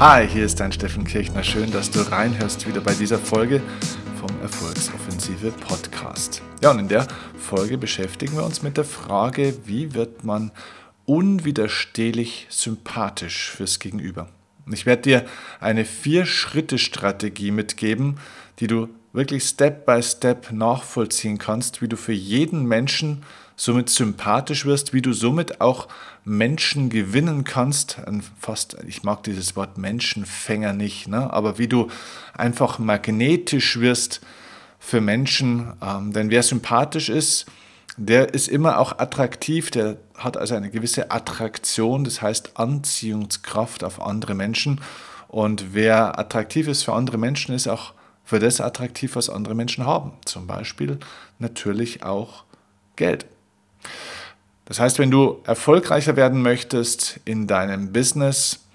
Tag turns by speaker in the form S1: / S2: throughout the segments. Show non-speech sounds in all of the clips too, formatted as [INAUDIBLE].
S1: Hi, hier ist dein Steffen Kirchner. Schön, dass du reinhörst wieder bei dieser Folge vom Erfolgsoffensive Podcast. Ja, und in der Folge beschäftigen wir uns mit der Frage, wie wird man unwiderstehlich sympathisch fürs Gegenüber. Ich werde dir eine Vier-Schritte-Strategie mitgeben, die du wirklich Step by Step nachvollziehen kannst, wie du für jeden Menschen somit sympathisch wirst, wie du somit auch Menschen gewinnen kannst. Fast, ich mag dieses Wort Menschenfänger nicht, ne? aber wie du einfach magnetisch wirst für Menschen. Ähm, denn wer sympathisch ist, der ist immer auch attraktiv, der hat also eine gewisse Attraktion, das heißt Anziehungskraft auf andere Menschen. Und wer attraktiv ist für andere Menschen, ist auch für das attraktiv, was andere Menschen haben. Zum Beispiel natürlich auch Geld. Das heißt, wenn du erfolgreicher werden möchtest in deinem Business,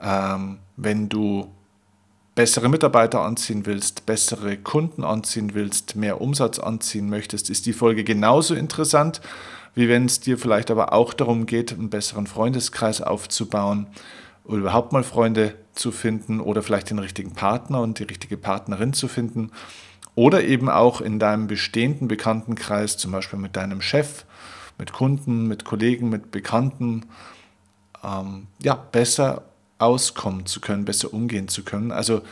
S1: ähm, wenn du bessere Mitarbeiter anziehen willst, bessere Kunden anziehen willst, mehr Umsatz anziehen möchtest, ist die Folge genauso interessant, wie wenn es dir vielleicht aber auch darum geht, einen besseren Freundeskreis aufzubauen oder überhaupt mal Freunde zu finden oder vielleicht den richtigen Partner und die richtige Partnerin zu finden. Oder eben auch in deinem bestehenden Bekanntenkreis, zum Beispiel mit deinem Chef, mit Kunden, mit Kollegen, mit Bekannten, ähm, ja, besser auskommen zu können, besser umgehen zu können. Also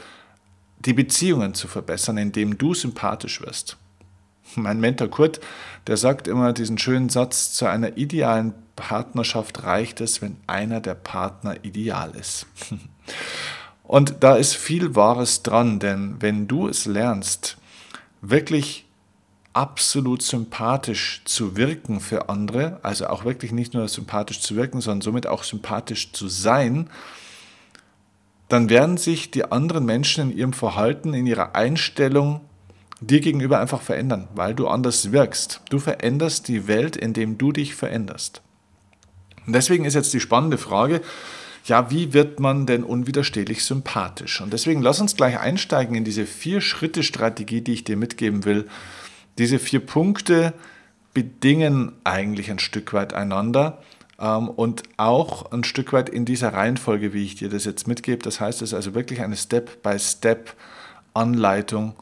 S1: die Beziehungen zu verbessern, indem du sympathisch wirst. [LAUGHS] Mein Mentor Kurt, der sagt immer diesen schönen Satz, zu einer idealen Partnerschaft reicht es, wenn einer der Partner ideal ist. [LAUGHS] Und da ist viel Wahres dran, denn wenn du es lernst, wirklich absolut sympathisch zu wirken für andere, also auch wirklich nicht nur sympathisch zu wirken, sondern somit auch sympathisch zu sein, dann werden sich die anderen Menschen in ihrem Verhalten, in ihrer Einstellung dir gegenüber einfach verändern, weil du anders wirkst. Du veränderst die Welt, indem du dich veränderst. Und deswegen ist jetzt die spannende Frage, ja, wie wird man denn unwiderstehlich sympathisch? Und deswegen lass uns gleich einsteigen in diese Vier-Schritte-Strategie, die ich dir mitgeben will, diese vier Punkte bedingen eigentlich ein Stück weit einander ähm, und auch ein Stück weit in dieser Reihenfolge, wie ich dir das jetzt mitgebe. Das heißt, es ist also wirklich eine Step-by-Step-Anleitung,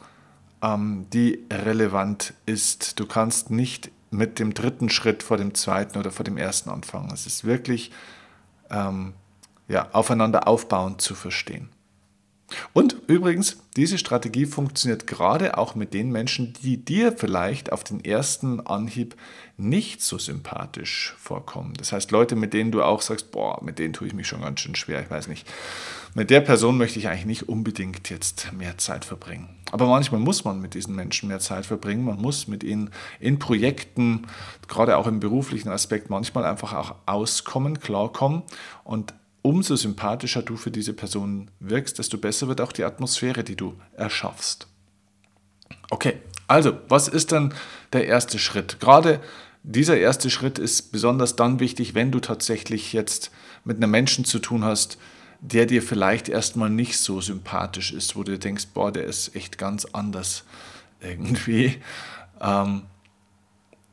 S1: ähm, die relevant ist. Du kannst nicht mit dem dritten Schritt vor dem zweiten oder vor dem ersten anfangen. Es ist wirklich ähm, ja, aufeinander aufbauend zu verstehen. Und übrigens, diese Strategie funktioniert gerade auch mit den Menschen, die dir vielleicht auf den ersten Anhieb nicht so sympathisch vorkommen. Das heißt, Leute, mit denen du auch sagst, boah, mit denen tue ich mich schon ganz schön schwer, ich weiß nicht. Mit der Person möchte ich eigentlich nicht unbedingt jetzt mehr Zeit verbringen. Aber manchmal muss man mit diesen Menschen mehr Zeit verbringen. Man muss mit ihnen in Projekten, gerade auch im beruflichen Aspekt, manchmal einfach auch auskommen, klarkommen und umso sympathischer du für diese Person wirkst, desto besser wird auch die Atmosphäre, die du erschaffst. Okay, also, was ist dann der erste Schritt? Gerade dieser erste Schritt ist besonders dann wichtig, wenn du tatsächlich jetzt mit einem Menschen zu tun hast, der dir vielleicht erstmal nicht so sympathisch ist, wo du denkst, boah, der ist echt ganz anders irgendwie. Ähm,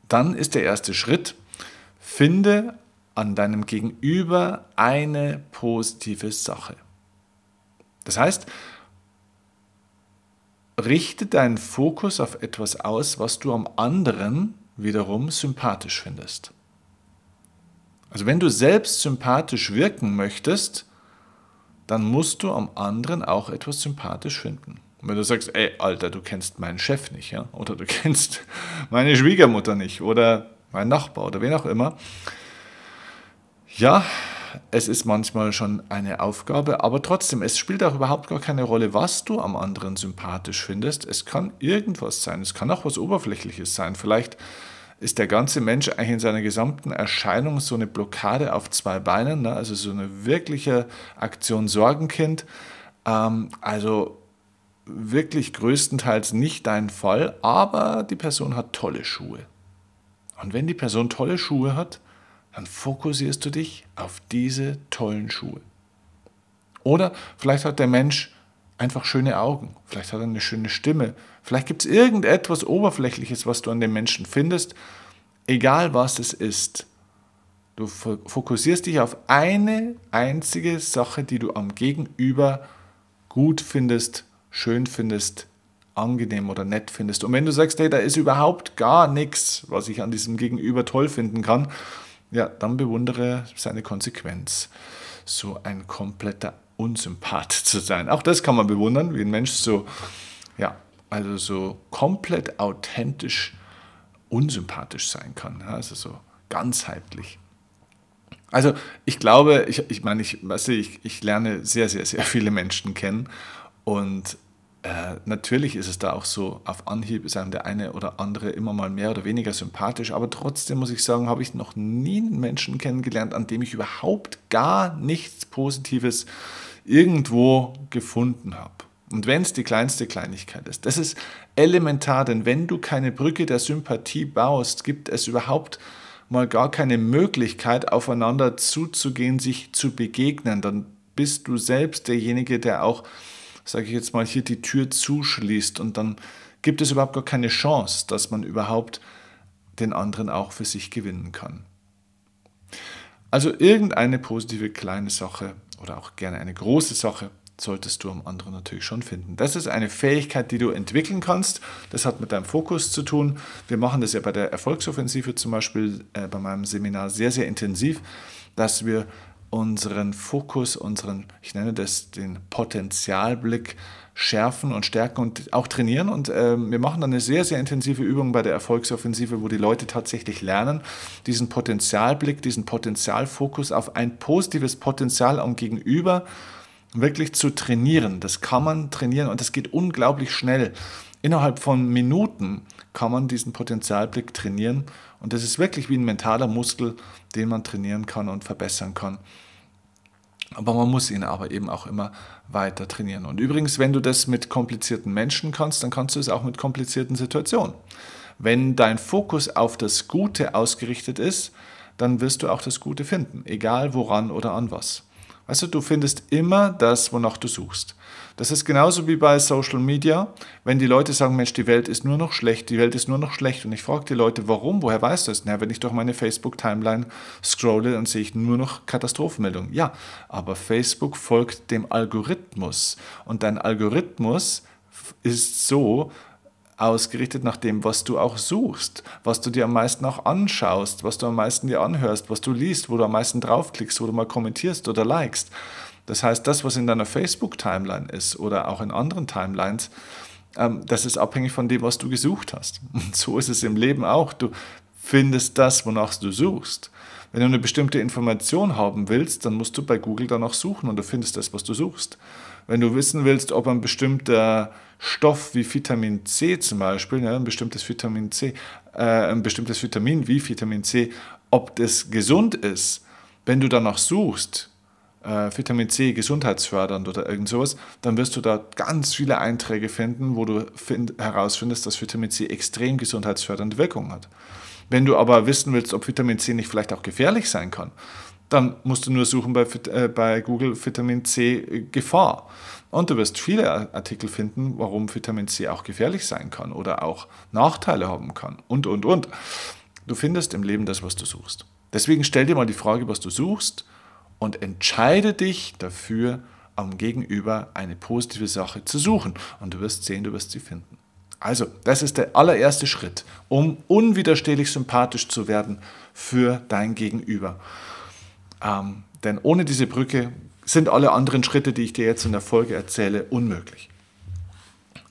S1: dann ist der erste Schritt, finde an deinem Gegenüber eine positive Sache. Das heißt, richte deinen Fokus auf etwas aus, was du am anderen wiederum sympathisch findest. Also wenn du selbst sympathisch wirken möchtest, dann musst du am anderen auch etwas sympathisch finden. Und wenn du sagst, ey, Alter, du kennst meinen Chef nicht, ja? oder du [LAUGHS] kennst meine Schwiegermutter nicht, oder meinen Nachbar, oder wen auch immer, ja, es ist manchmal schon eine Aufgabe, aber trotzdem, es spielt auch überhaupt gar keine Rolle, was du am anderen sympathisch findest. Es kann irgendwas sein, es kann auch was Oberflächliches sein. Vielleicht ist der ganze Mensch eigentlich in seiner gesamten Erscheinung so eine Blockade auf zwei Beinen, ne? also so eine wirkliche Aktion Sorgenkind. Ähm, also wirklich größtenteils nicht dein Fall, aber die Person hat tolle Schuhe. Und wenn die Person tolle Schuhe hat, dann fokussierst du dich auf diese tollen Schuhe. Oder vielleicht hat der Mensch einfach schöne Augen, vielleicht hat er eine schöne Stimme, vielleicht gibt es irgendetwas Oberflächliches, was du an dem Menschen findest. Egal was es ist, Du fokussierst dich auf eine einzige Sache, die du am Gegenüber gut findest, schön findest, angenehm oder nett findest. Und wenn du sagst, hey, da ist überhaupt gar nichts, was ich an diesem Gegenüber toll finden kann, ja, dann bewundere seine Konsequenz. So ein kompletter Unsympath [LAUGHS] zu sein. Auch das kann man bewundern, wie ein Mensch so, ja, also so komplett authentisch unsympathisch sein kann. Also so ganzheitlich. Also ich glaube, ich, ich meine, ich, weißt du, ich, ich lerne sehr, sehr, sehr viele Menschen kennen und äh, natürlich ist es da auch so, auf Anhieb ist einem der eine oder andere immer mal mehr oder weniger sympathisch, aber trotzdem muss ich sagen, habe ich noch nie einen Menschen kennengelernt, an dem ich überhaupt gar nichts Positives irgendwo gefunden habe. Und wenn es die kleinste Kleinigkeit ist, das ist elementar, denn wenn du keine Brücke der Sympathie baust, gibt es überhaupt mal gar keine Möglichkeit, aufeinander zuzugehen, sich zu begegnen. Dann bist du selbst derjenige, der auch, sage ich jetzt mal, hier die Tür zuschließt und dann gibt es überhaupt gar keine Chance, dass man überhaupt den anderen auch für sich gewinnen kann. Also irgendeine positive kleine Sache oder auch gerne eine große Sache solltest du am anderen natürlich schon finden. Das ist eine Fähigkeit, die du entwickeln kannst. Das hat mit deinem Fokus zu tun. Wir machen das ja bei der Erfolgsoffensive zum Beispiel äh, bei meinem Seminar sehr, sehr intensiv, dass wir unseren Fokus, unseren, ich nenne das den Potenzialblick, schärfen und stärken und auch trainieren. Und äh, wir machen dann eine sehr, sehr intensive Übung bei der Erfolgsoffensive, wo die Leute tatsächlich lernen, diesen Potenzialblick, diesen Potenzialfokus auf ein positives Potenzial am Gegenüber wirklich zu trainieren. Das kann man trainieren und das geht unglaublich schnell. Innerhalb von Minuten kann man diesen Potenzialblick trainieren und das ist wirklich wie ein mentaler Muskel, den man trainieren kann und verbessern kann. Aber man muss ihn aber eben auch immer weiter trainieren. Und übrigens, wenn du das mit komplizierten Menschen kannst, dann kannst du es auch mit komplizierten Situationen. Wenn dein Fokus auf das Gute ausgerichtet ist, dann wirst du auch das Gute finden, egal woran oder an was. Weißt du, findest immer das, wonach du suchst. Das ist genauso wie bei Social Media, wenn die Leute sagen, Mensch, die Welt ist nur noch schlecht, die Welt ist nur noch schlecht. Und ich frage die Leute, warum, woher weißt du es? Na, wenn ich durch meine Facebook-Timeline scrolle, dann sehe ich nur noch Katastrophenmeldungen. Ja, aber Facebook folgt dem Algorithmus. Und dein Algorithmus ist so, ausgerichtet nach dem, was du auch suchst, was du dir am meisten auch anschaust, was du am meisten dir anhörst, was du liest, wo du am meisten draufklickst, wo du mal kommentierst oder likest. Das heißt, das, was in deiner Facebook-Timeline ist oder auch in anderen Timelines, ähm, das ist abhängig von dem, was du gesucht hast. Und so ist es im Leben auch. Du findest das, wonach du suchst. Wenn du eine bestimmte Information haben willst, dann musst du bei Google danach suchen und du findest das, was du suchst. Wenn du wissen willst, ob ein bestimmter Stoff wie Vitamin C zum Beispiel, ja, ein bestimmtes Vitamin C, äh, ein bestimmtes Vitamin wie Vitamin C, ob das gesund ist, wenn du danach suchst, äh, Vitamin C gesundheitsfördernd oder irgend sowas, dann wirst du da ganz viele Einträge finden, wo du find, herausfindest, dass Vitamin C extrem gesundheitsfördernde Wirkung hat. Wenn du aber wissen willst, ob Vitamin C nicht vielleicht auch gefährlich sein kann, dann musst du nur suchen bei, äh, bei Google Vitamin C Gefahr. Und du wirst viele Artikel finden, warum Vitamin C auch gefährlich sein kann oder auch Nachteile haben kann und, und, und. Du findest im Leben das, was du suchst. Deswegen stell dir mal die Frage, was du suchst und entscheide dich dafür, am Gegenüber eine positive Sache zu suchen. Und du wirst sehen, du wirst sie finden. Also, das ist der allererste Schritt, um unwiderstehlich sympathisch zu werden für dein Gegenüber. Ähm, denn ohne diese Brücke sind alle anderen Schritte, die ich dir jetzt in der Folge erzähle, unmöglich.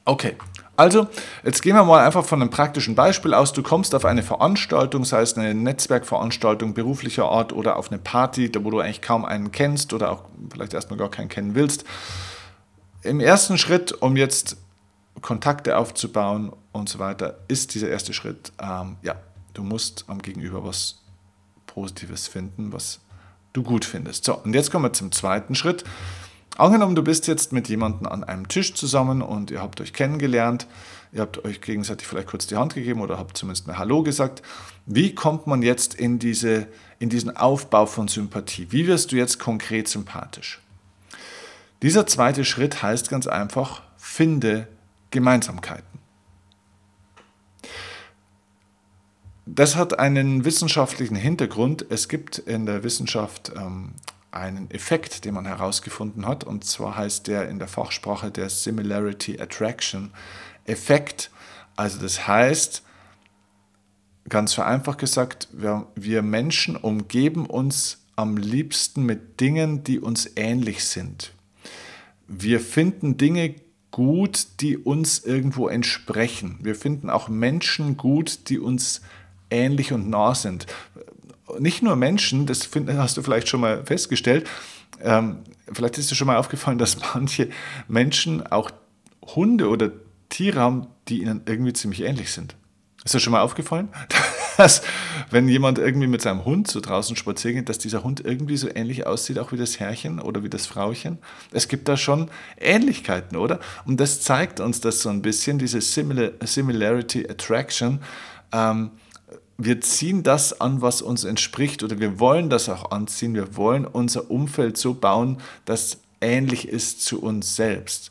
S1: Okay, also jetzt gehen wir mal einfach von einem praktischen Beispiel aus. Du kommst auf eine Veranstaltung, sei es eine Netzwerkveranstaltung beruflicher Art oder auf eine Party, wo du eigentlich kaum einen kennst oder auch vielleicht erstmal gar keinen kennen willst. Im ersten Schritt, um jetzt Kontakte aufzubauen und so weiter, ist dieser erste Schritt, ähm, ja, du musst am Gegenüber was Positives finden, was du gut findest. So, und jetzt kommen wir zum zweiten Schritt. Angenommen, du bist jetzt mit jemandem an einem Tisch zusammen und ihr habt euch kennengelernt, ihr habt euch gegenseitig vielleicht kurz die Hand gegeben oder habt zumindest mal Hallo gesagt. Wie kommt man jetzt in, diese, in diesen Aufbau von Sympathie? Wie wirst du jetzt konkret sympathisch? Dieser zweite Schritt heißt ganz einfach, finde Gemeinsamkeiten. Das hat einen wissenschaftlichen Hintergrund. Es gibt in der Wissenschaft ähm, einen Effekt, den man herausgefunden hat, und zwar heißt der in der Fachsprache der Similarity Attraction Effekt. Also das heißt, ganz vereinfacht gesagt, wir, wir Menschen umgeben uns am liebsten mit Dingen, die uns ähnlich sind. Wir finden Dinge gut, die uns irgendwo entsprechen. Wir finden auch Menschen gut, die uns ähnlich und nah sind. Nicht nur Menschen, das hast du vielleicht schon mal festgestellt, ähm, vielleicht ist dir schon mal aufgefallen, dass [LAUGHS] manche Menschen auch Hunde oder Tiere haben, die ihnen irgendwie ziemlich ähnlich sind. Ist dir schon mal aufgefallen? [LAUGHS] dass wenn jemand irgendwie mit seinem Hund so draußen spazieren geht, dass dieser Hund irgendwie so ähnlich aussieht, auch wie das Herrchen oder wie das Frauchen. Es gibt da schon Ähnlichkeiten, oder? Und das zeigt uns das so ein bisschen, diese Similar Similarity Attraction. Ähm, wir ziehen das an, was uns entspricht, oder wir wollen das auch anziehen. Wir wollen unser Umfeld so bauen, dass ähnlich ist zu uns selbst.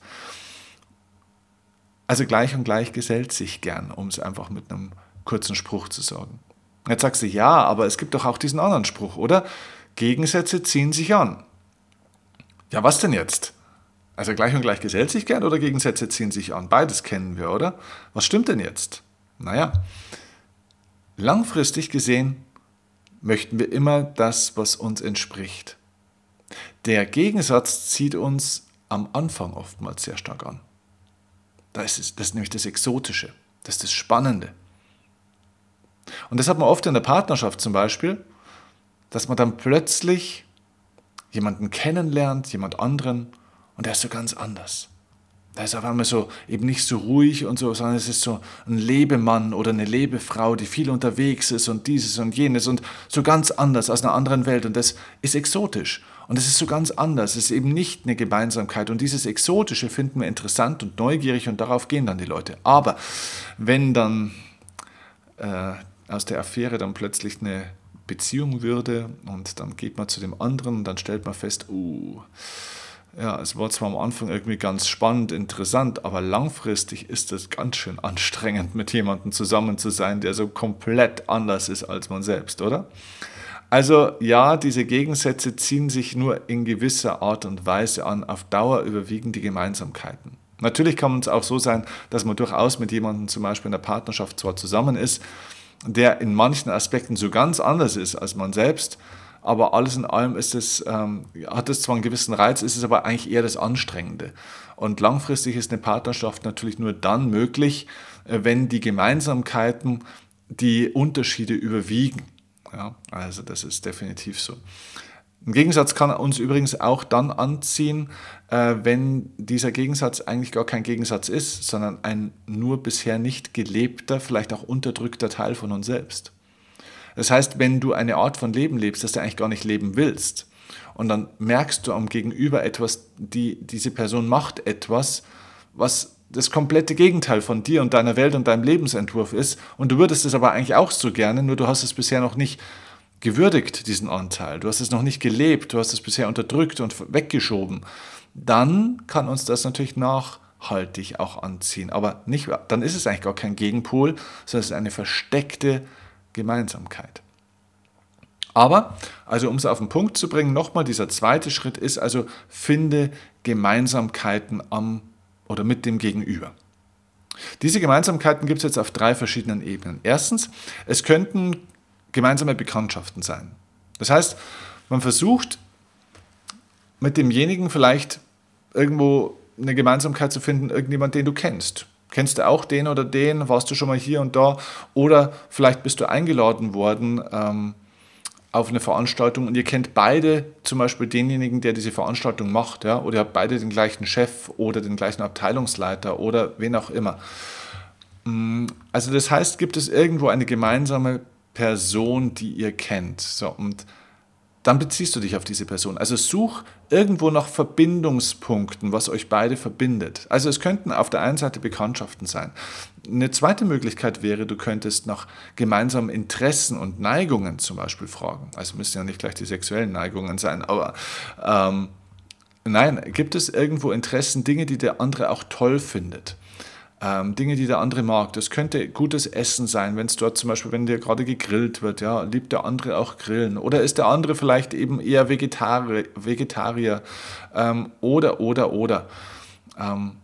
S1: Also gleich und gleich gesellt sich gern, um es einfach mit einem kurzen Spruch zu sagen. Jetzt sagst du, ja, aber es gibt doch auch diesen anderen Spruch, oder? Gegensätze ziehen sich an. Ja, was denn jetzt? Also gleich und gleich gesellt sich gern oder Gegensätze ziehen sich an? Beides kennen wir, oder? Was stimmt denn jetzt? Naja, langfristig gesehen möchten wir immer das, was uns entspricht. Der Gegensatz zieht uns am Anfang oftmals sehr stark an. Das ist, das ist nämlich das Exotische, das ist das Spannende. Und das hat man oft in der Partnerschaft zum Beispiel, dass man dann plötzlich jemanden kennenlernt, jemand anderen, und der ist so ganz anders. Da ist auf einmal so eben nicht so ruhig und so, sondern es ist so ein Lebemann oder eine Lebefrau, die viel unterwegs ist und dieses und jenes und so ganz anders aus einer anderen Welt. Und das ist exotisch. Und es ist so ganz anders. Es ist eben nicht eine Gemeinsamkeit. Und dieses Exotische finden wir interessant und neugierig und darauf gehen dann die Leute. Aber wenn dann äh, aus der Affäre dann plötzlich eine Beziehung würde und dann geht man zu dem anderen und dann stellt man fest, uh, ja, es war zwar am Anfang irgendwie ganz spannend, interessant, aber langfristig ist es ganz schön anstrengend, mit jemandem zusammen zu sein, der so komplett anders ist als man selbst, oder? Also ja, diese Gegensätze ziehen sich nur in gewisser Art und Weise an. Auf Dauer überwiegen die Gemeinsamkeiten. Natürlich kann es auch so sein, dass man durchaus mit jemandem zum Beispiel in der Partnerschaft zwar zusammen ist, der in manchen Aspekten so ganz anders ist als man selbst. Aber alles in allem ist es, ähm, hat es zwar einen gewissen Reiz, ist es aber eigentlich eher das Anstrengende. Und langfristig ist eine Partnerschaft natürlich nur dann möglich, äh, wenn die Gemeinsamkeiten die Unterschiede überwiegen. Ja, also das ist definitiv so. Ein Gegensatz kann uns übrigens auch dann anziehen, äh, wenn dieser Gegensatz eigentlich gar kein Gegensatz ist, sondern ein nur bisher nicht gelebter, vielleicht auch unterdrückter Teil von uns selbst. Das heißt, wenn du eine Art von Leben lebst, das du eigentlich gar nicht leben willst, und dann merkst du am Gegenüber etwas, die, diese Person macht etwas, was das komplette Gegenteil von dir und deiner Welt und deinem Lebensentwurf ist, und du würdest es aber eigentlich auch so gerne, nur du hast es bisher noch nicht gewürdigt, diesen Anteil, du hast es noch nicht gelebt, du hast es bisher unterdrückt und weggeschoben, dann kann uns das natürlich nachhaltig auch anziehen. Aber nicht, dann ist es eigentlich gar kein Gegenpol, sondern es ist eine versteckte Gemeinsamkeit. Aber, also um es auf den Punkt zu bringen, nochmal dieser zweite Schritt ist also, finde Gemeinsamkeiten am oder mit dem Gegenüber. Diese Gemeinsamkeiten gibt es jetzt auf drei verschiedenen Ebenen. Erstens, es könnten gemeinsame Bekanntschaften sein. Das heißt, man versucht mit demjenigen vielleicht irgendwo eine Gemeinsamkeit zu finden, irgendjemand, den du kennst. Kennst du auch den oder den? Warst du schon mal hier und da? Oder vielleicht bist du eingeladen worden ähm, auf eine Veranstaltung und ihr kennt beide zum Beispiel denjenigen, der diese Veranstaltung macht, ja? oder ihr habt beide den gleichen Chef oder den gleichen Abteilungsleiter oder wen auch immer. Mm, also das heißt, gibt es irgendwo eine gemeinsame Person, die ihr kennt. So, und dann beziehst du dich auf diese Person. Also such irgendwo nach Verbindungspunkten, was euch beide verbindet. Also es könnten auf der einen Seite Bekanntschaften sein. Eine zweite Möglichkeit wäre, du könntest nach gemeinsamen Interessen und Neigungen zum Beispiel fragen. Also müssen ja nicht gleich die sexuellen Neigungen sein, aber ähm, nein, gibt es irgendwo Interessen, Dinge, die der andere auch toll findet? Ähm, Dinge, die der andere mag. Das könnte gutes Essen sein, wenn es dort zum Beispiel, wenn dir gerade gegrillt wird, ja, liebt der andere auch Grillen. Oder ist der andere vielleicht eben eher Vegetari Vegetarier ähm, oder, oder, oder. Ähm,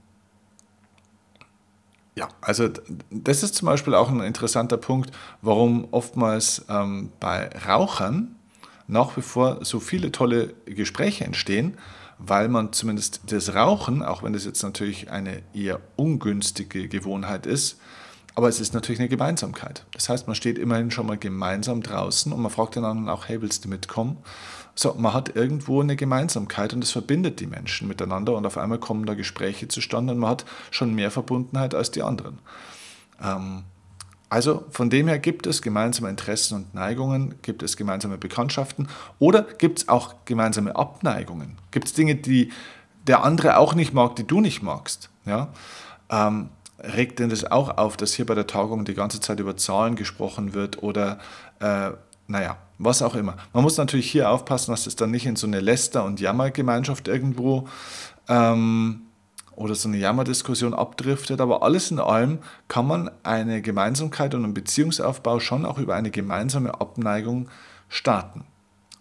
S1: ja, also das ist zum Beispiel auch ein interessanter Punkt, warum oftmals ähm, bei Rauchern nach wie vor so viele tolle Gespräche entstehen, weil man zumindest das Rauchen, auch wenn das jetzt natürlich eine eher ungünstige Gewohnheit ist, aber es ist natürlich eine Gemeinsamkeit. Das heißt, man steht immerhin schon mal gemeinsam draußen und man fragt den anderen auch, hey, willst du mitkommen? So, man hat irgendwo eine Gemeinsamkeit und das verbindet die Menschen miteinander und auf einmal kommen da Gespräche zustande und man hat schon mehr Verbundenheit als die anderen. Ähm, also von dem her gibt es gemeinsame Interessen und Neigungen, gibt es gemeinsame Bekanntschaften oder gibt es auch gemeinsame Abneigungen? Gibt es Dinge, die der andere auch nicht mag, die du nicht magst? Ja? Ähm, regt denn das auch auf, dass hier bei der Tagung die ganze Zeit über Zahlen gesprochen wird oder äh, naja, was auch immer. Man muss natürlich hier aufpassen, dass es dann nicht in so eine Läster- und Jammergemeinschaft irgendwo ähm, oder so eine Jammerdiskussion abdriftet, aber alles in allem kann man eine Gemeinsamkeit und einen Beziehungsaufbau schon auch über eine gemeinsame Abneigung starten.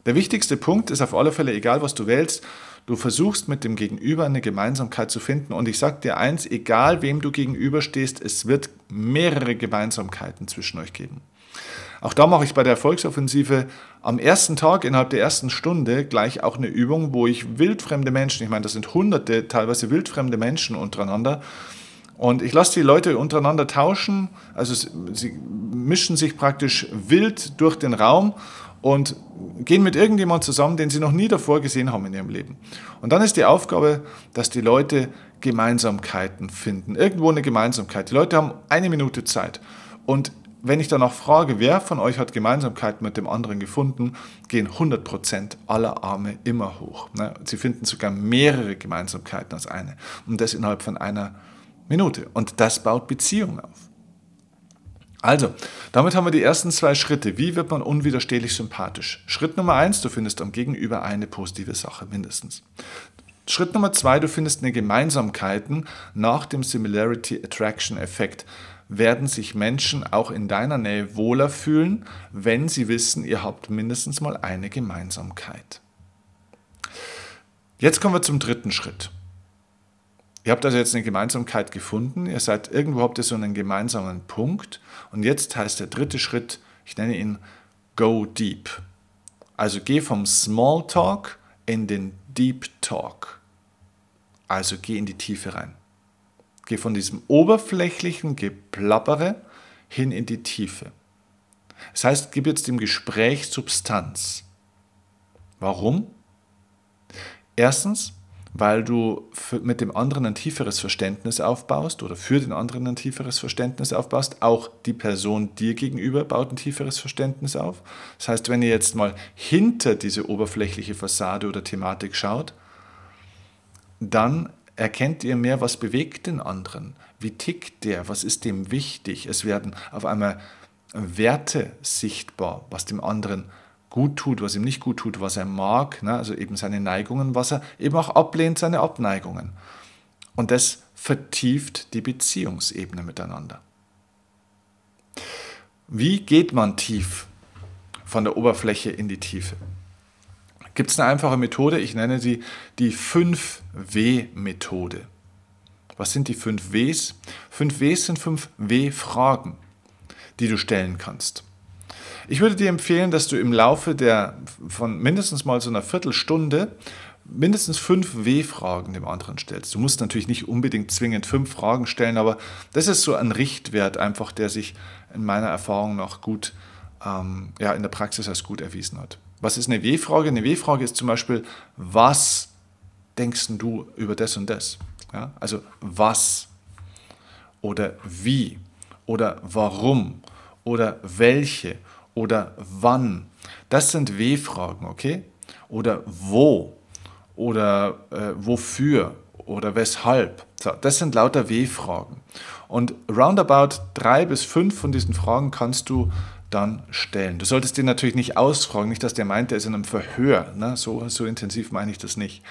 S1: Der wichtigste Punkt ist auf alle Fälle, egal was du wählst, du versuchst mit dem Gegenüber eine Gemeinsamkeit zu finden. Und ich sage dir eins, egal wem du gegenüberstehst, es wird mehrere Gemeinsamkeiten zwischen euch geben. Auch da mache ich bei der Erfolgsoffensive am ersten Tag, innerhalb der ersten Stunde, gleich auch eine Übung, wo ich wildfremde Menschen, ich meine, das sind hunderte, teilweise wildfremde Menschen untereinander, und ich lasse die Leute untereinander tauschen, also sie mischen sich praktisch wild durch den Raum und gehen mit irgendjemand zusammen, den sie noch nie davor gesehen haben in ihrem Leben. Und dann ist die Aufgabe, dass die Leute Gemeinsamkeiten finden, irgendwo eine Gemeinsamkeit. Die Leute haben eine Minute Zeit. Und wenn ich danach frage, wer von euch hat Gemeinsamkeit mit dem anderen gefunden, gehen 100% aller Arme immer hoch. Ne? Sie finden sogar mehrere Gemeinsamkeiten als eine. Und das innerhalb von einer Minute. Und das baut Beziehungen auf. Also, damit haben wir die ersten zwei Schritte. Wie wird man unwiderstehlich sympathisch? Schritt Nummer eins, du findest am Gegenüber eine positive Sache mindestens. Schritt Nummer zwei, du findest eine Gemeinsamkeiten nach dem Similarity Attraction Effekt werden sich Menschen auch in deiner Nähe wohler fühlen, wenn sie wissen, ihr habt mindestens mal eine Gemeinsamkeit. Jetzt kommen wir zum dritten Schritt. Ihr habt also jetzt eine Gemeinsamkeit gefunden, ihr seid irgendwo habt ihr so einen gemeinsamen Punkt und jetzt heißt der dritte Schritt, ich nenne ihn Go Deep. Also geh vom Small Talk in den Deep Talk. Also geh in die Tiefe rein. Geh von diesem oberflächlichen Geplappere hin in die Tiefe. Das heißt, gib jetzt dem Gespräch Substanz. Warum? Erstens, weil du mit dem anderen ein tieferes Verständnis aufbaust oder für den anderen ein tieferes Verständnis aufbaust. Auch die Person dir gegenüber baut ein tieferes Verständnis auf. Das heißt, wenn ihr jetzt mal hinter diese oberflächliche Fassade oder Thematik schaut, dann erkennt ihr mehr, was bewegt den anderen, wie tickt der, was ist dem wichtig. Es werden auf einmal Werte sichtbar, was dem anderen gut tut, was ihm nicht gut tut, was er mag, ne? also eben seine Neigungen, was er eben auch ablehnt, seine Abneigungen. Und das vertieft die Beziehungsebene miteinander. Wie geht man tief von der Oberfläche in die Tiefe? Gibt es eine einfache Methode, ich nenne sie die 5W-Methode. Was sind die 5 Ws? 5 Ws sind 5 W-Fragen, die du stellen kannst. Ich würde dir empfehlen, dass du im Laufe der von mindestens mal so einer Viertelstunde mindestens fünf W-Fragen dem anderen stellst. Du musst natürlich nicht unbedingt zwingend fünf Fragen stellen, aber das ist so ein Richtwert einfach, der sich in meiner Erfahrung noch gut ähm, ja, in der Praxis als gut erwiesen hat. Was ist eine W-Frage? Eine W-Frage ist zum Beispiel, was denkst du über das und das? Ja, also was oder wie oder warum oder welche oder wann. Das sind W-Fragen, okay? Oder wo oder äh, wofür oder weshalb. So, das sind lauter W-Fragen. Und roundabout drei bis fünf von diesen Fragen kannst du dann stellen. Du solltest den natürlich nicht ausfragen, nicht, dass der meint, der ist in einem Verhör. Ne? So, so intensiv meine ich das nicht.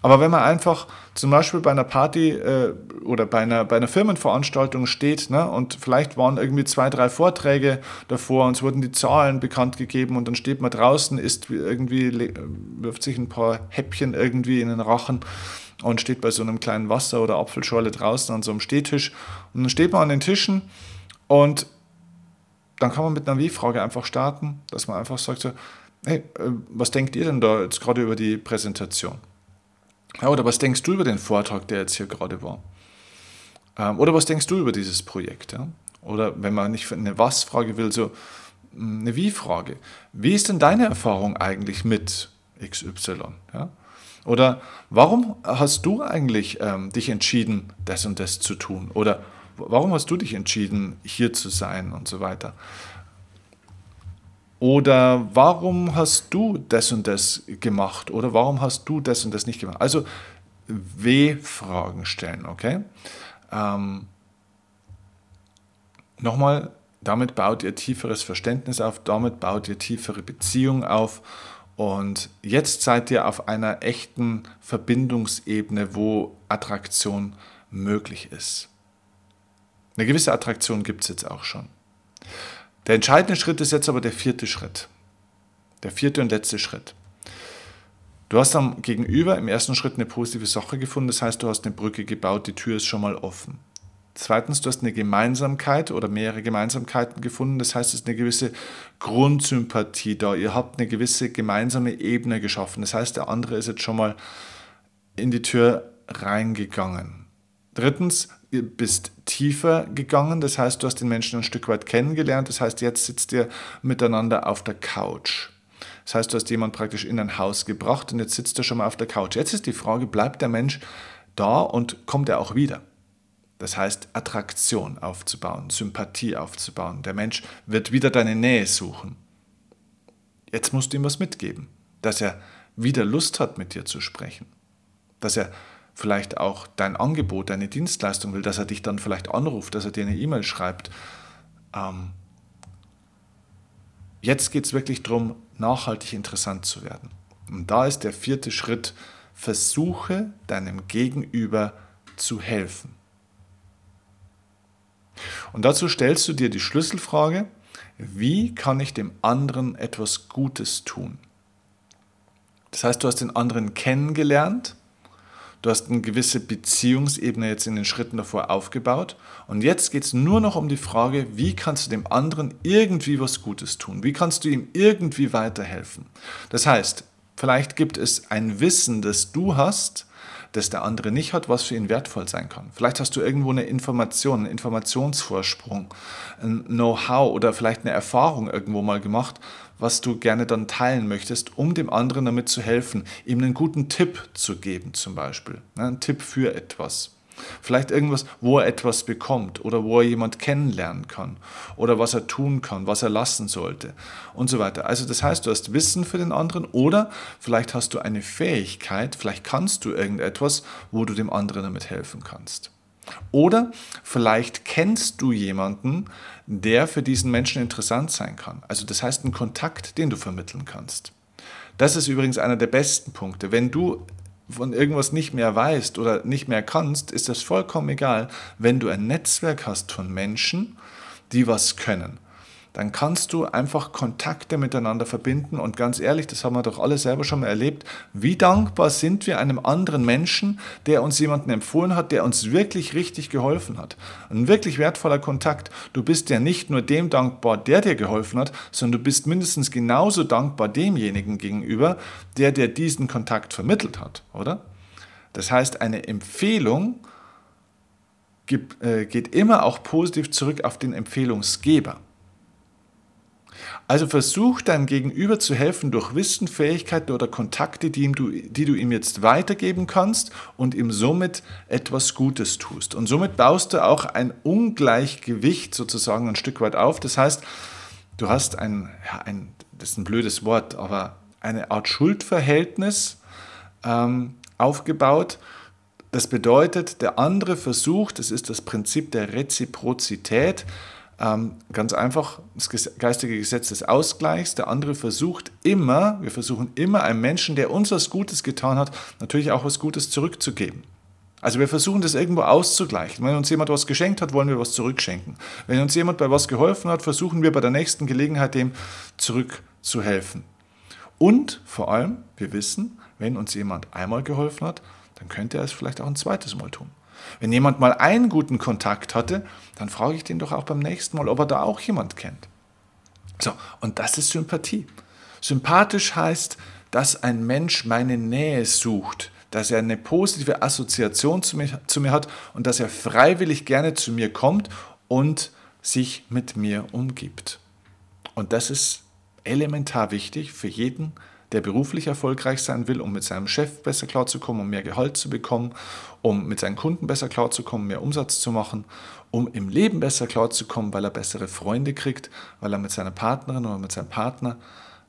S1: Aber wenn man einfach zum Beispiel bei einer Party äh, oder bei einer, bei einer Firmenveranstaltung steht ne, und vielleicht waren irgendwie zwei, drei Vorträge davor und es wurden die Zahlen bekannt gegeben und dann steht man draußen, isst irgendwie, wirft sich ein paar Häppchen irgendwie in den Rachen und steht bei so einem kleinen Wasser- oder Apfelschorle draußen an so einem Stehtisch und dann steht man an den Tischen und dann kann man mit einer Wie-Frage einfach starten, dass man einfach sagt so, hey, äh, was denkt ihr denn da jetzt gerade über die Präsentation? Ja, oder was denkst du über den Vortrag, der jetzt hier gerade war? Ähm, oder was denkst du über dieses Projekt? Ja? Oder wenn man nicht eine Was-Frage will, so hm, eine Wie-Frage. Wie ist denn deine Erfahrung eigentlich mit XY? Ja? Oder warum hast du eigentlich ähm, dich entschieden, das und das zu tun? Oder warum hast du dich entschieden, hier zu sein und so weiter? Oder warum hast du das und das gemacht? Oder warum hast du das und das nicht gemacht? Also W-Fragen stellen, okay? Ähm, Nochmal, damit baut ihr tieferes Verständnis auf, damit baut ihr tiefere Beziehungen auf. Und jetzt seid ihr auf einer echten Verbindungsebene, wo Attraktion möglich ist. Eine gewisse Attraktion gibt es jetzt auch schon. Der entscheidende Schritt ist jetzt aber der vierte Schritt. Der vierte und letzte Schritt. Du hast am Gegenüber im ersten Schritt eine positive Sache gefunden, das heißt, du hast eine Brücke gebaut, die Tür ist schon mal offen. Zweitens, du hast eine Gemeinsamkeit oder mehrere Gemeinsamkeiten gefunden, das heißt, es ist eine gewisse Grundsympathie da. Ihr habt eine gewisse gemeinsame Ebene geschaffen. Das heißt, der andere ist jetzt schon mal in die Tür reingegangen. Drittens, ihr bist tiefer gegangen, das heißt, du hast den Menschen ein Stück weit kennengelernt, das heißt, jetzt sitzt ihr miteinander auf der Couch. Das heißt, du hast jemanden praktisch in ein Haus gebracht und jetzt sitzt er schon mal auf der Couch. Jetzt ist die Frage, bleibt der Mensch da und kommt er auch wieder? Das heißt, Attraktion aufzubauen, Sympathie aufzubauen. Der Mensch wird wieder deine Nähe suchen. Jetzt musst du ihm was mitgeben, dass er wieder Lust hat, mit dir zu sprechen. Dass er vielleicht auch dein Angebot, deine Dienstleistung will, dass er dich dann vielleicht anruft, dass er dir eine E-Mail schreibt. Ähm, jetzt geht es wirklich darum, nachhaltig interessant zu werden. Und da ist der vierte Schritt, versuche deinem Gegenüber zu helfen. Und dazu stellst du dir die Schlüsselfrage, wie kann ich dem anderen etwas Gutes tun? Das heißt, du hast den anderen kennengelernt Du hast eine gewisse Beziehungsebene jetzt in den Schritten davor aufgebaut. Und jetzt geht es nur noch um die Frage, wie kannst du dem anderen irgendwie was Gutes tun? Wie kannst du ihm irgendwie weiterhelfen? Das heißt, vielleicht gibt es ein Wissen, das du hast, das der andere nicht hat, was für ihn wertvoll sein kann. Vielleicht hast du irgendwo eine Information, einen Informationsvorsprung, ein Know-how oder vielleicht eine Erfahrung irgendwo mal gemacht, was du gerne dann teilen möchtest, um dem anderen damit zu helfen, ihm einen guten Tipp zu geben zum Beispiel. Ne, ein Tipp für etwas. Vielleicht irgendwas, wo er etwas bekommt oder wo er jemand kennenlernen kann oder was er tun kann, was er lassen sollte und so weiter. Also das heißt, du hast Wissen für den anderen oder vielleicht hast du eine Fähigkeit, vielleicht kannst du irgendetwas, wo du dem anderen damit helfen kannst. Oder vielleicht kennst du jemanden, der für diesen Menschen interessant sein kann. Also das heißt ein Kontakt, den du vermitteln kannst. Das ist übrigens einer der besten Punkte. Wenn du von irgendwas nicht mehr weißt oder nicht mehr kannst, ist das vollkommen egal, wenn du ein Netzwerk hast von Menschen, die was können dann kannst du einfach Kontakte miteinander verbinden. Und ganz ehrlich, das haben wir doch alle selber schon mal erlebt. Wie dankbar sind wir einem anderen Menschen, der uns jemanden empfohlen hat, der uns wirklich richtig geholfen hat. Ein wirklich wertvoller Kontakt. Du bist ja nicht nur dem dankbar, der dir geholfen hat, sondern du bist mindestens genauso dankbar demjenigen gegenüber, der dir diesen Kontakt vermittelt hat, oder? Das heißt, eine Empfehlung äh, geht immer auch positiv zurück auf den Empfehlungsgeber. Also versuch deinem Gegenüber zu helfen durch Wissen, Fähigkeiten oder Kontakte, die, ihm du, die du ihm jetzt weitergeben kannst und ihm somit etwas Gutes tust. Und somit baust du auch ein Ungleichgewicht sozusagen ein Stück weit auf. Das heißt, du hast ein, ja, ein das ist ein blödes Wort, aber eine Art Schuldverhältnis ähm, aufgebaut. Das bedeutet, der andere versucht, das ist das Prinzip der Reziprozität, ganz einfach das geistige Gesetz des Ausgleichs. Der andere versucht immer, wir versuchen immer einem Menschen, der uns was Gutes getan hat, natürlich auch was Gutes zurückzugeben. Also wir versuchen das irgendwo auszugleichen. Wenn uns jemand was geschenkt hat, wollen wir was zurückschenken. Wenn uns jemand bei was geholfen hat, versuchen wir bei der nächsten Gelegenheit dem zurückzuhelfen. Und vor allem, wir wissen, wenn uns jemand einmal geholfen hat, dann könnte er es vielleicht auch ein zweites Mal tun. Wenn jemand mal einen guten Kontakt hatte, dann frage ich den doch auch beim nächsten Mal, ob er da auch jemand kennt. So, und das ist Sympathie. Sympathisch heißt, dass ein Mensch meine Nähe sucht, dass er eine positive Assoziation zu mir, zu mir hat und dass er freiwillig gerne zu mir kommt und sich mit mir umgibt. Und das ist elementar wichtig für jeden, der beruflich erfolgreich sein will, um mit seinem Chef besser klarzukommen, um mehr Gehalt zu bekommen, um mit seinen Kunden besser klarzukommen, mehr Umsatz zu machen, um im Leben besser klarzukommen, weil er bessere Freunde kriegt, weil er mit seiner Partnerin oder mit seinem Partner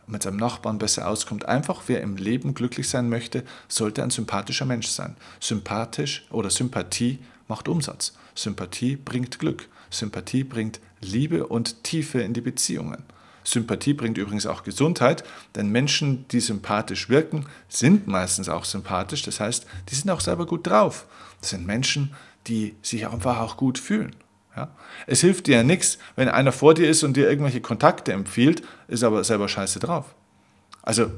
S1: mit seinem Nachbarn besser auskommt. Einfach, wer im Leben glücklich sein möchte, sollte ein sympathischer Mensch sein. Sympathisch oder Sympathie macht Umsatz. Sympathie bringt Glück. Sympathie bringt Liebe und Tiefe in die Beziehungen. Sympathie bringt übrigens auch Gesundheit, denn Menschen, die sympathisch wirken, sind meistens auch sympathisch. Das heißt, die sind auch selber gut drauf. Das sind Menschen, die sich einfach auch gut fühlen. Ja? Es hilft dir ja nichts, wenn einer vor dir ist und dir irgendwelche Kontakte empfiehlt, ist aber selber scheiße drauf. Also,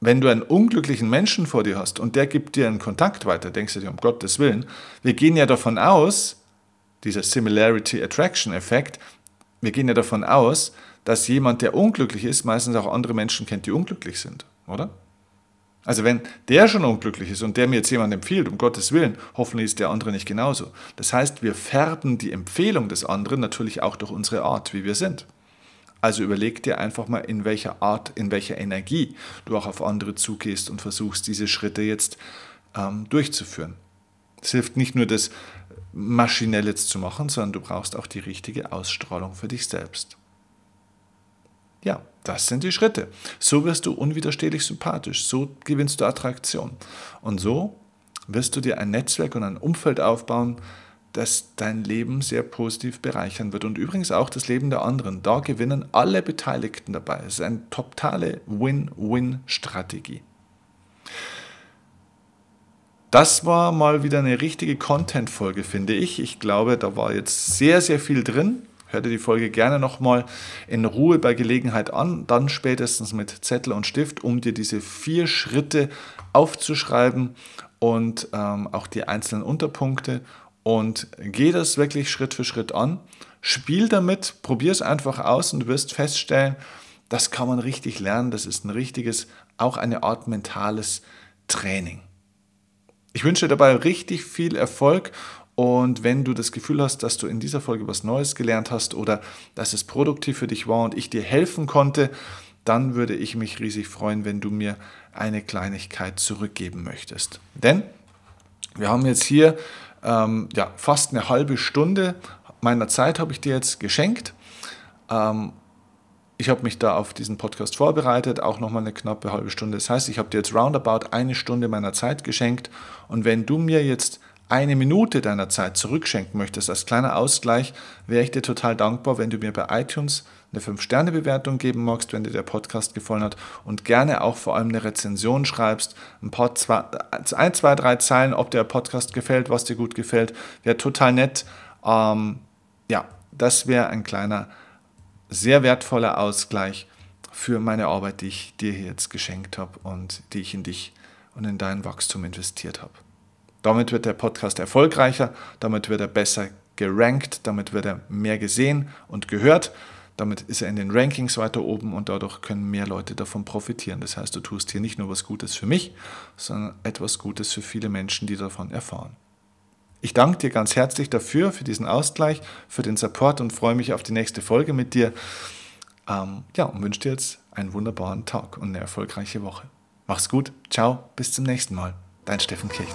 S1: wenn du einen unglücklichen Menschen vor dir hast und der gibt dir einen Kontakt weiter, denkst du dir, um Gottes Willen, wir gehen ja davon aus, dieser Similarity Attraction Effekt, wir gehen ja davon aus, dass jemand, der unglücklich ist, meistens auch andere Menschen kennt, die unglücklich sind, oder? Also wenn der schon unglücklich ist und der mir jetzt jemand empfiehlt, um Gottes Willen, hoffentlich ist der andere nicht genauso. Das heißt, wir färben die Empfehlung des anderen natürlich auch durch unsere Art, wie wir sind. Also überleg dir einfach mal, in welcher Art, in welcher Energie du auch auf andere zugehst und versuchst, diese Schritte jetzt ähm, durchzuführen. Es hilft nicht nur, das maschinell jetzt zu machen, sondern du brauchst auch die richtige Ausstrahlung für dich selbst. Ja, das sind die Schritte. So wirst du unwiderstehlich sympathisch, so gewinnst du Attraktion. Und so wirst du dir ein Netzwerk und ein Umfeld aufbauen, das dein Leben sehr positiv bereichern wird und übrigens auch das Leben der anderen. Da gewinnen alle Beteiligten dabei. Es ist eine totale Win-Win-Strategie. Das war mal wieder eine richtige Content-Folge, finde ich. Ich glaube, da war jetzt sehr, sehr viel drin. Hör dir die Folge gerne nochmal in Ruhe bei Gelegenheit an, dann spätestens mit Zettel und Stift, um dir diese vier Schritte aufzuschreiben und ähm, auch die einzelnen Unterpunkte. Und geh das wirklich Schritt für Schritt an. Spiel damit, probier es einfach aus und du wirst feststellen, das kann man richtig lernen. Das ist ein richtiges, auch eine Art mentales Training. Ich wünsche dir dabei richtig viel Erfolg und wenn du das Gefühl hast, dass du in dieser Folge was Neues gelernt hast oder dass es produktiv für dich war und ich dir helfen konnte, dann würde ich mich riesig freuen, wenn du mir eine Kleinigkeit zurückgeben möchtest. Denn wir haben jetzt hier ähm, ja, fast eine halbe Stunde meiner Zeit habe ich dir jetzt geschenkt. Ähm, ich habe mich da auf diesen Podcast vorbereitet, auch nochmal eine knappe halbe Stunde. Das heißt, ich habe dir jetzt roundabout eine Stunde meiner Zeit geschenkt. Und wenn du mir jetzt eine Minute deiner Zeit zurückschenken möchtest als kleiner Ausgleich, wäre ich dir total dankbar, wenn du mir bei iTunes eine 5-Sterne-Bewertung geben magst, wenn dir der Podcast gefallen hat und gerne auch vor allem eine Rezension schreibst, ein paar, zwei, ein, zwei, drei Zeilen, ob der Podcast gefällt, was dir gut gefällt, wäre total nett. Ähm, ja, das wäre ein kleiner, sehr wertvoller Ausgleich für meine Arbeit, die ich dir jetzt geschenkt habe und die ich in dich und in dein Wachstum investiert habe. Damit wird der Podcast erfolgreicher, damit wird er besser gerankt, damit wird er mehr gesehen und gehört. Damit ist er in den Rankings weiter oben und dadurch können mehr Leute davon profitieren. Das heißt, du tust hier nicht nur was Gutes für mich, sondern etwas Gutes für viele Menschen, die davon erfahren. Ich danke dir ganz herzlich dafür, für diesen Ausgleich, für den Support und freue mich auf die nächste Folge mit dir. Ähm, ja, und wünsche dir jetzt einen wunderbaren Tag und eine erfolgreiche Woche. Mach's gut, ciao, bis zum nächsten Mal. Dein Steffen Kirchner.